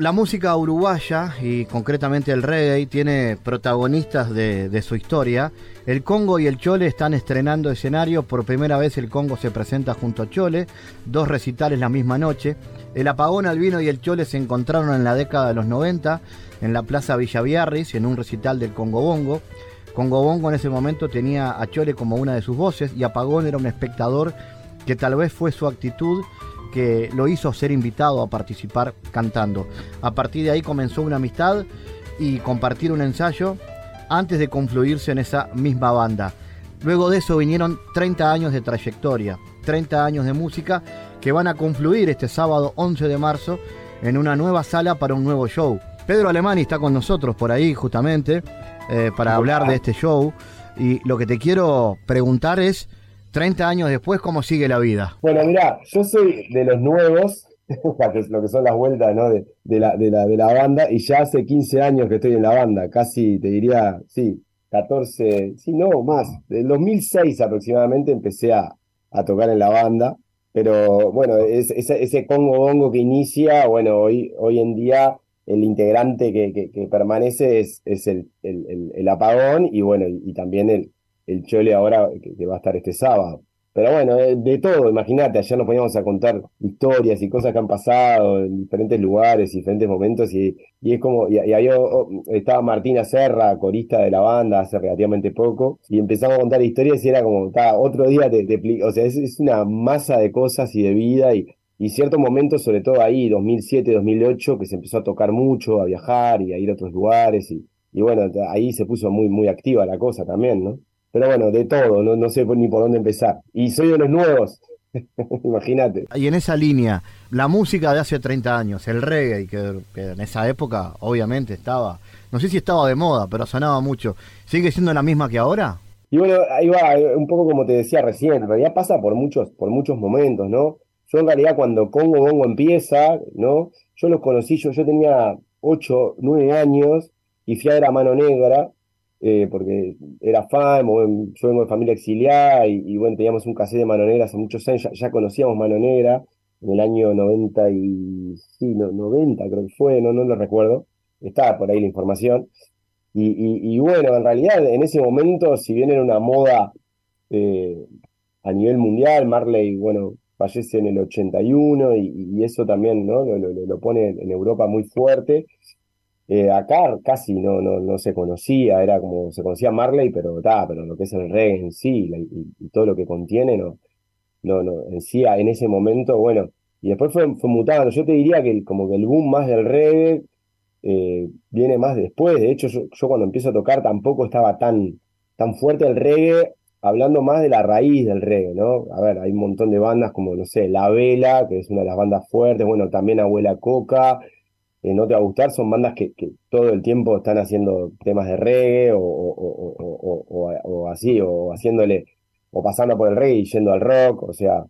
Speaker 1: La música uruguaya y concretamente el reggae tiene protagonistas de, su historia. El Congo y el Chole están estrenando escenario. Por primera vez el Congo se presenta junto a Chole. Dos recitales la misma noche. El Apagón, Albino y el Chole se encontraron en la década de los 90 en la Plaza Villaviarris en un recital del Congo Bongo. Congo Bongo en ese momento tenía a Chole como una de sus voces y Apagón era un espectador que tal vez fue su actitud que lo hizo ser invitado a participar cantando. A partir de ahí comenzó una amistad y compartir un ensayo antes de confluirse en esa misma banda. Luego de eso vinieron 30 años de trayectoria, 30 años de música que van a confluir este sábado 11 de marzo en una nueva sala para un nuevo show. Pedro Alemani está con nosotros por ahí justamente eh, para hablar de este show y lo que te quiero preguntar es 30 años después, ¿cómo sigue la vida?
Speaker 5: Bueno, mira, yo soy de los nuevos, lo que son las vueltas ¿no? de, la, de, la, de la banda, y ya hace 15 años que estoy en la banda, casi te diría, sí, 14, sí, no, más, del 2006 aproximadamente empecé a, tocar en la banda, pero bueno, ese Congo Bongo que inicia, bueno, hoy, hoy en día el integrante que, que, permanece es, es el, el, apagón y bueno, y también el, el Chole ahora que, va a estar este sábado. Pero bueno, de, todo, imagínate, ayer nos poníamos a contar historias y cosas que han pasado en diferentes lugares, diferentes momentos, y, y es como, y, ahí estaba Martina Serra, corista de la banda, hace relativamente poco, y empezamos a contar historias y era como, otro día te, te o sea, es, una masa de cosas y de vida, y, y ciertos momentos, sobre todo ahí, 2007, 2008, que se empezó a tocar mucho, a viajar y a ir a otros lugares, y, y bueno, ahí se puso muy, muy activa la cosa también, ¿no? Pero bueno, de todo, no, no sé ni por dónde empezar. Y soy de los nuevos, imagínate.
Speaker 1: Y en esa línea, la música de hace 30 años, el reggae, que, que, en esa época obviamente estaba, no sé si estaba de moda, pero sonaba mucho, ¿sigue siendo la misma que ahora?
Speaker 5: Y bueno, ahí va, un poco como te decía recién, en realidad pasa por muchos, por muchos momentos, ¿no? Yo en realidad cuando Congo Bongo empieza, ¿no? Yo los conocí, yo, yo tenía 8, 9 años y fui a ver a Mano Negra, eh, porque era fan, yo vengo de familia exiliada y, bueno, teníamos un cassette de Mano Negra hace muchos años, ya, conocíamos Mano Negra en el año 90 y, sí, no, 90 creo que fue, no, no lo recuerdo, estaba por ahí la información. Y, bueno, en realidad en ese momento, si bien era una moda eh, a nivel mundial, Marley, bueno, fallece en el 81 y, y eso también ¿no? Lo, lo, pone en Europa muy fuerte. Eh, acá casi no, no, no se conocía, era como se conocía Marley, pero ta, pero lo que es el reggae en sí y, todo lo que contiene, no, no, no, en sí en ese momento, bueno, y después fue, fue mutando. Yo te diría que como que el boom más del reggae eh, viene más después. De hecho, yo, yo, cuando empiezo a tocar tampoco estaba tan, tan fuerte el reggae, hablando más de la raíz del reggae, ¿no? A ver, hay un montón de bandas como, no sé, La Vela, que es una de las bandas fuertes, bueno, también Abuela Coca, No Te Va a Gustar, son bandas que, todo el tiempo están haciendo temas de reggae o, así, o haciéndole, o pasando por el reggae y yendo al rock, o sea...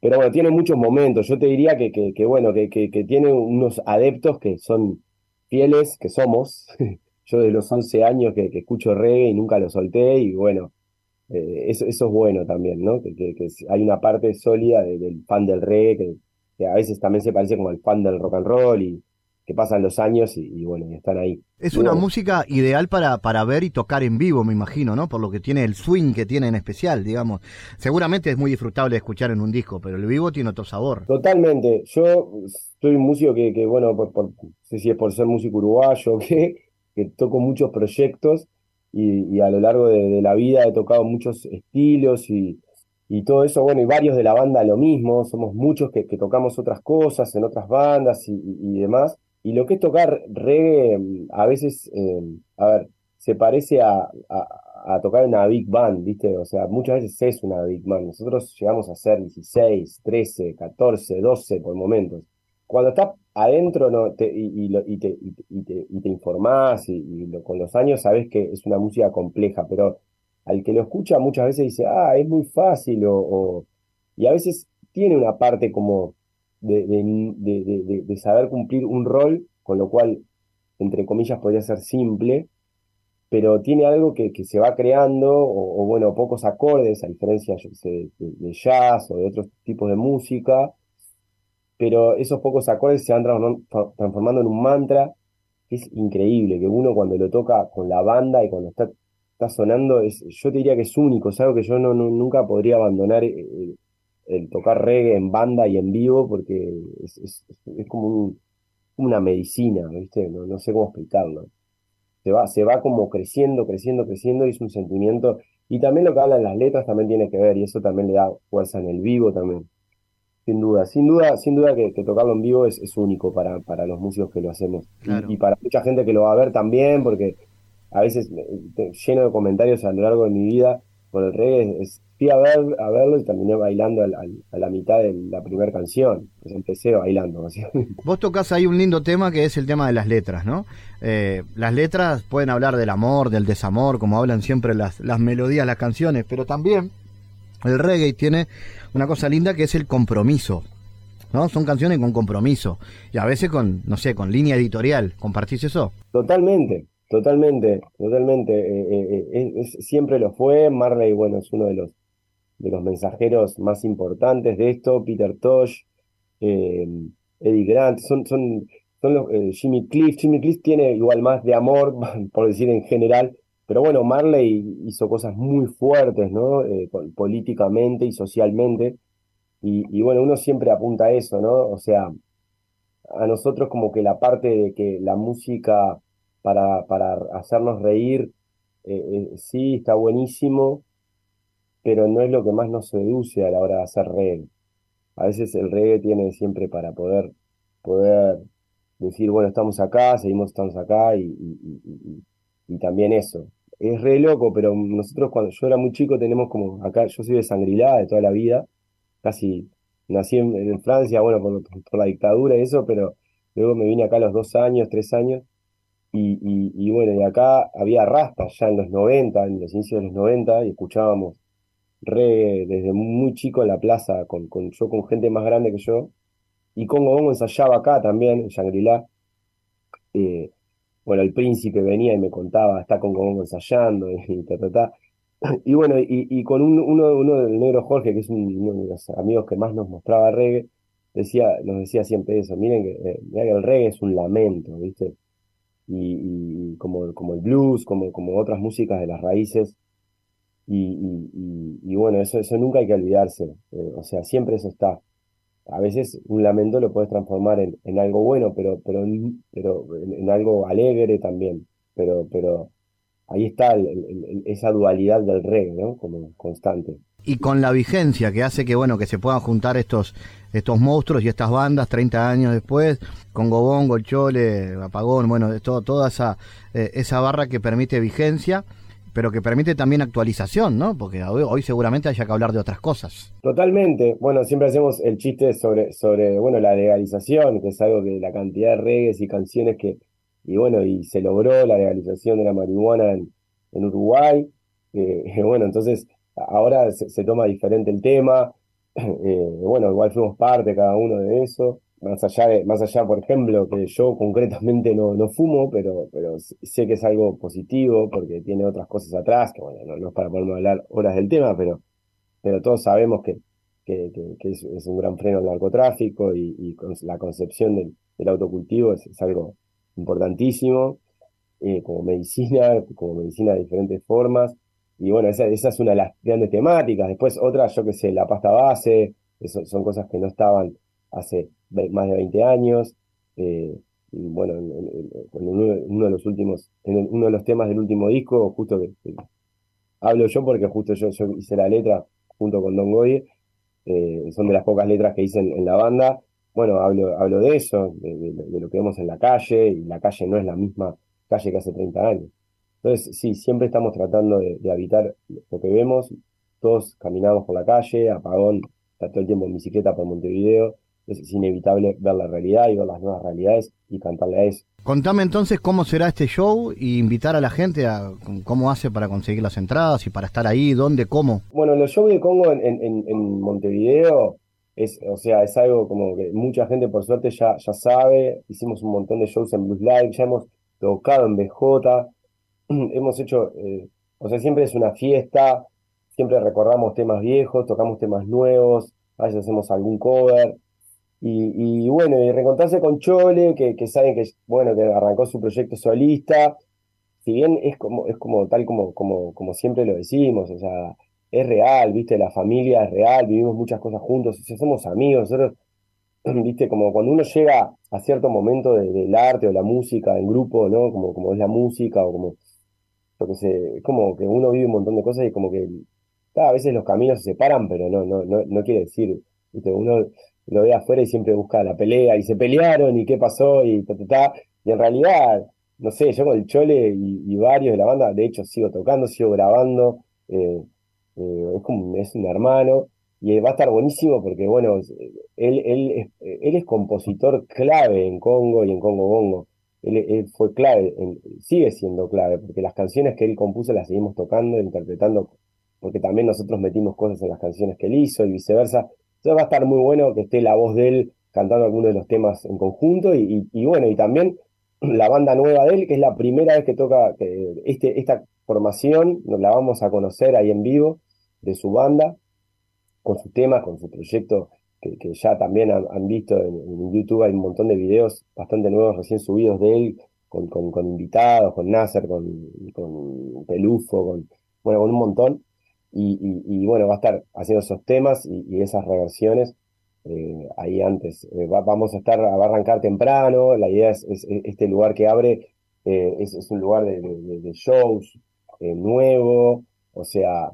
Speaker 5: Pero bueno, tiene muchos momentos. Yo te diría que, que, bueno, que, que, tiene unos adeptos que son fieles, que somos. Yo de los 11 años que, escucho reggae y nunca lo solté, y bueno, eh, eso, eso es bueno también, ¿no? Que, que, hay una parte sólida del fan del reggae que, a veces también se parece como al fan del rock and roll y que pasan los años y, bueno, y están ahí.
Speaker 1: Es una música ideal para, para ver y tocar en vivo, me imagino, ¿no? Por lo que tiene el swing que tiene en especial, digamos. Seguramente es muy disfrutable de escuchar en un disco, pero el vivo tiene otro sabor.
Speaker 5: Totalmente. Yo soy un músico que, que bueno, por, no sé si es por ser músico uruguayo o qué, que toco muchos proyectos y, a lo largo de, la vida he tocado muchos estilos y, y, todo eso, bueno, y varios de la banda lo mismo, somos muchos que, tocamos otras cosas en otras bandas y, demás. Y lo que es tocar reggae, a veces, eh, a ver, se parece a, a, tocar en una big band, ¿viste? O sea, muchas veces es una big band. Nosotros llegamos a ser 16, 13, 14, 12 por momentos. Cuando estás adentro no, te, y, y, te, y, te, y te informás y, con los años sabes que es una música compleja, pero al que lo escucha muchas veces dice, ah, es muy fácil o, y a veces tiene una parte como de, de, de, saber cumplir un rol, con lo cual, entre comillas, podría ser simple, pero tiene algo que, que se va creando, o, bueno, pocos acordes, a diferencia de jazz o de otros tipos de música, pero esos pocos acordes se van transformando en un mantra que es increíble, que uno cuando lo toca con la banda y cuando está, está sonando, es, yo te diría que es único, es algo que yo no, nunca podría abandonar eh, eh, el, tocar reggae en banda y en vivo, porque es, es, como una medicina, ¿viste? No, no, sé cómo explicarlo. Se va, se va como creciendo, creciendo, creciendo y es un sentimiento. Y también lo que hablan las letras también tiene que ver y eso también le da fuerza en el vivo también. Sin duda, sin duda, sin duda que, tocarlo en vivo es, es, único para, para los músicos que lo hacemos. Y, para mucha gente que lo va a ver también, porque a veces lleno de comentarios a lo largo de mi vida por el reggae, es, fui a, ver, a verlo y terminé bailando a la mitad de la primera canción. Pues empecé bailando.
Speaker 1: Vos tocas ahí un lindo tema que es el tema de las letras, ¿no? Eh, las letras pueden hablar del amor, del desamor, como hablan siempre las, las melodías, las canciones, pero también el reggae tiene una cosa linda que es el compromiso. ¿no? Son canciones con compromiso y a veces con, no sé, con línea editorial. ¿Compartís eso?
Speaker 5: Totalmente, totalmente, totalmente. Eh, eh, eh, siempre lo fue. Marley, bueno, es uno de los, de los mensajeros más importantes de esto. Peter Tosh, Eddie Grant, son, son, son los, Jimmy Cliff. Jimmy Cliff tiene igual más de amor, por decir en general, pero bueno, Marley hizo cosas muy fuertes, ¿no? Políticamente y socialmente. Y, bueno, uno siempre apunta a eso, ¿no? O sea, a nosotros como que la parte de que la música para, para hacernos reír, eh, eh, sí, está buenísimo, pero no es lo que más nos seduce a la hora de hacer reggae. A veces el reggae tiene siempre para poder, poder decir, bueno, estamos acá, seguimos estamos acá y, y, también eso. Es re loco, pero nosotros cuando yo era muy chico tenemos como, acá yo soy de Sangrilá de toda la vida, casi nací en, Francia, bueno, por, por, la dictadura y eso, pero luego me vine acá a los dos años, tres años, y, y, bueno, y acá había rastas ya en los 90, en los inicios de los 90, y escuchábamos reggae desde muy chico en la plaza, con, con, yo con gente más grande que yo, y Congo Bongo ensayaba acá también, en Shangri-La. Eh, bueno, el príncipe venía y me contaba, está Congo Bongo ensayando, y ta, ta, ta. Y bueno, y, con uno, uno del negro Jorge, que es uno de los amigos que más nos mostraba reggae, decía, nos decía siempre eso, miren que, eh, que el reggae es un lamento, ¿viste? Y, como, como el blues, como, como otras músicas de las raíces, y, y, bueno, eso, eso nunca hay que olvidarse. Eh, o sea, siempre eso está. A veces un lamento lo puedes transformar en, en algo bueno, pero, pero, pero en, algo alegre también. Pero, pero ahí está esa dualidad del rey, ¿no? Como constante.
Speaker 1: Y con la vigencia que hace que, bueno, que se puedan juntar estos, estos monstruos y estas bandas 30 años después, con Gobón, Golchole, Apagón, bueno, todo, toda esa, eh, esa barra que permite vigencia pero que permite también actualización, ¿no? Porque hoy, seguramente haya que hablar de otras cosas.
Speaker 5: Totalmente. Bueno, siempre hacemos el chiste sobre, sobre bueno, la legalización, que es algo que la cantidad de regues y canciones que, y bueno, y se logró la legalización de la marihuana en, en Uruguay. Eh, bueno, entonces ahora se, toma diferente el tema. Eh, bueno, igual fuimos parte cada uno de eso más allá, de, más allá, por ejemplo, que yo concretamente no, no fumo, pero, pero sé que es algo positivo porque tiene otras cosas atrás, que bueno, no, es para ponerme a hablar horas del tema, pero, pero todos sabemos que, que, es, un gran freno al narcotráfico y, y la concepción del, del autocultivo es, algo importantísimo, eh, como medicina, como medicina de diferentes formas. Y bueno, esa, esa es una de las grandes temáticas. Después otra, yo que sé, la pasta base, eso, son cosas que no estaban hace más de 20 años. Eh, y bueno, en, uno, de los últimos, en uno de los temas del último disco, justo que, hablo yo porque justo yo, yo, hice la letra junto con Don Goye, eh, son de las pocas letras que hice en, la banda. Bueno, hablo, hablo de eso, de, lo que vemos en la calle, y la calle no es la misma calle que hace 30 años. Entonces, sí, siempre estamos tratando de, de habitar lo que vemos, todos caminamos por la calle, apagón, está todo el tiempo en bicicleta por Montevideo, es inevitable ver la realidad y ver las nuevas realidades y cantarle a eso.
Speaker 1: Contame entonces cómo será este show y invitar a la gente a cómo hace para conseguir las entradas y para estar ahí, dónde, cómo.
Speaker 5: Bueno, los shows de Congo en, Montevideo es, o sea, es algo como que mucha gente por suerte ya, ya sabe. Hicimos un montón de shows en Blues Live, ya hemos tocado en BJ, hemos hecho, eh, o sea, siempre es una fiesta, siempre recordamos temas viejos, tocamos temas nuevos, a veces hacemos algún cover. Y, bueno, y reencontrarse con Chole, que, saben que, bueno, que arrancó su proyecto solista, si bien es como, es como tal como, como, como siempre lo decimos, o sea, es real, viste, la familia es real, vivimos muchas cosas juntos, o sea, somos amigos, nosotros, viste, como cuando uno llega a cierto momento del arte o la música en grupo, ¿no? Como, como es la música o como, lo que sé, es como que uno vive un montón de cosas y como que a veces los caminos se separan, pero no, no, no, no quiere decir, viste, uno lo ve afuera y siempre busca la pelea y se pelearon y qué pasó y ta, ta, ta. Y en realidad, no sé, yo con el Chole y, varios de la banda, de hecho sigo tocando, sigo grabando, eh, eh, es como es un hermano y va a estar buenísimo porque, bueno, él, él, es, él es compositor clave en Congo y en Congo Bongo. Él, fue clave, sigue siendo clave, porque las canciones que él compuso las seguimos tocando, interpretando, porque también nosotros metimos cosas en las canciones que él hizo y viceversa. Entonces va a estar muy bueno que esté la voz de él cantando algunos de los temas en conjunto y, bueno, y también la banda nueva de él, que es la primera vez que toca este, esta formación, nos la vamos a conocer ahí en vivo de su banda, con sus temas, con su proyecto que, ya también han, visto en, YouTube, hay un montón de videos bastante nuevos recién subidos de él, con, con, invitados, con Nasser, con, con Pelufo, con, bueno, con un montón. Y, bueno, va a estar haciendo esos temas y, esas reversiones eh, ahí antes. Eh, vamos a estar, va a arrancar temprano, la idea es, este lugar que abre, eh, es, un lugar de, shows nuevo, o sea,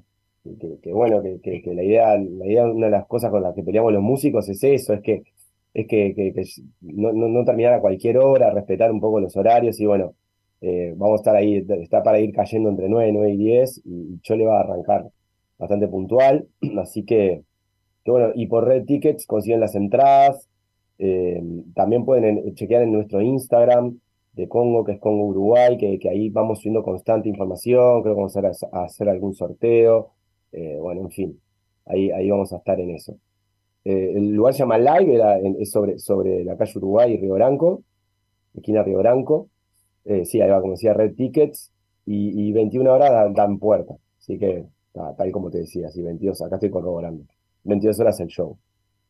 Speaker 5: que, bueno, que, la idea, la idea, una de las cosas con las que peleamos los músicos es eso, es que es que, no, no, terminar a cualquier hora, respetar un poco los horarios y bueno, eh, vamos a estar ahí, está para ir cayendo entre 9, 9 y 10 y yo le va a arrancar bastante puntual, así que, bueno, y por Red Tickets consiguen las entradas, eh, también pueden chequear en nuestro Instagram de Congo, que es Congo Uruguay, que, que ahí vamos subiendo constante información, creo que vamos a hacer, algún sorteo, eh, bueno, en fin, ahí, ahí vamos a estar en eso. Eh, el lugar se llama Live, era es sobre, sobre la calle Uruguay y Río Branco, esquina Río Branco. Eh, sí, ahí va, como decía, Red Tickets, y, 21 horas dan, puerta. Así que, tal como te decía, sí, 22, acá estoy corroborando. 22 horas el show.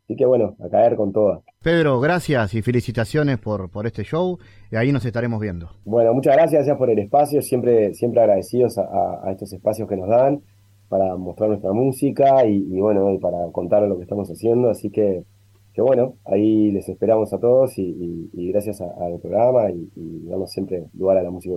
Speaker 5: Así que bueno, a caer con todas.
Speaker 1: Pedro, gracias y felicitaciones por, por este show. Y ahí nos estaremos viendo.
Speaker 5: Bueno, muchas gracias, gracias por el espacio. Siempre, siempre agradecidos a estos espacios que nos dan para mostrar nuestra música y, bueno, y para contar lo que estamos haciendo. Así que, que bueno, ahí les esperamos a todos y, gracias al programa y, y damos siempre lugar a la música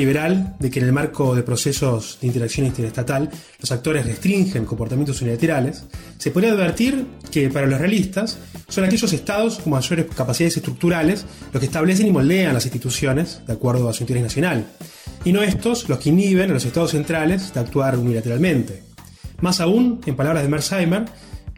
Speaker 6: liberal de que en el marco de procesos de interacción interestatal los actores restringen comportamientos unilaterales, se podría advertir que para los realistas son aquellos estados con mayores capacidades estructurales los que establecen y moldean las instituciones de acuerdo a su interés nacional, y no estos los que inhiben a los estados centrales de actuar unilateralmente. Más aún, en palabras de Merzheimer,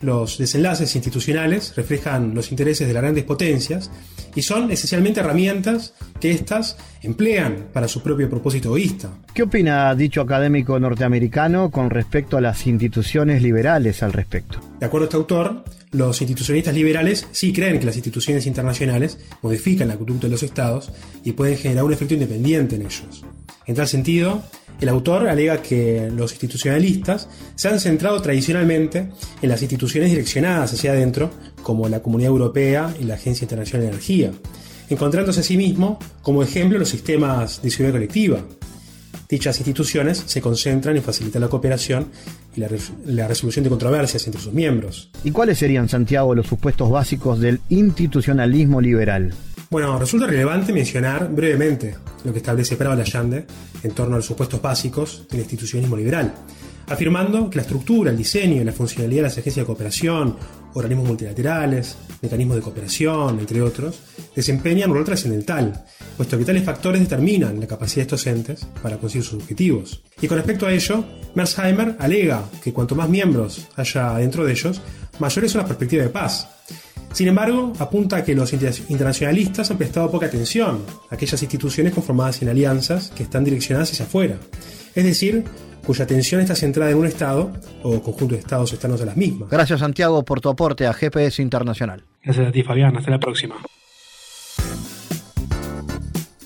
Speaker 6: los desenlaces institucionales reflejan los intereses de las grandes potencias y son esencialmente herramientas que éstas emplean para su propio propósito egoísta.
Speaker 1: ¿Qué opina dicho académico norteamericano con respecto a las instituciones liberales al respecto?
Speaker 6: De acuerdo a este autor, los institucionalistas liberales sí creen que las instituciones internacionales modifican la conducta de los estados y pueden generar un efecto independiente en ellos. En tal sentido, el autor alega que los institucionalistas se han centrado tradicionalmente en las instituciones direccionadas hacia adentro, como la Comunidad Europea y la Agencia Internacional de Energía, encontrándose a sí mismo como ejemplo los sistemas de seguridad colectiva. Dichas instituciones se concentran en facilitar la cooperación y la, la, resolución de controversias entre sus miembros.
Speaker 1: ¿Y cuáles serían, Santiago, los supuestos básicos del institucionalismo liberal?
Speaker 6: Bueno, resulta relevante mencionar brevemente lo que establece Prado Allende en torno a los supuestos básicos del institucionalismo liberal, afirmando que la estructura, el diseño y la funcionalidad de las agencias de cooperación, organismos multilaterales, mecanismos de cooperación, entre otros, desempeñan un rol trascendental, puesto que tales factores determinan la capacidad de estos entes para conseguir sus objetivos. Y con respecto a ello, Merzheimer alega que cuanto más miembros haya dentro de ellos, mayores son las perspectivas de paz, sin embargo, apunta a que los internacionalistas han prestado poca atención a aquellas instituciones conformadas en alianzas que están direccionadas hacia afuera, es decir, cuya atención está centrada en un Estado o conjunto de Estados externos a las mismas.
Speaker 1: Gracias Santiago por tu aporte a GPS Internacional.
Speaker 6: Gracias a ti Fabián, hasta la próxima.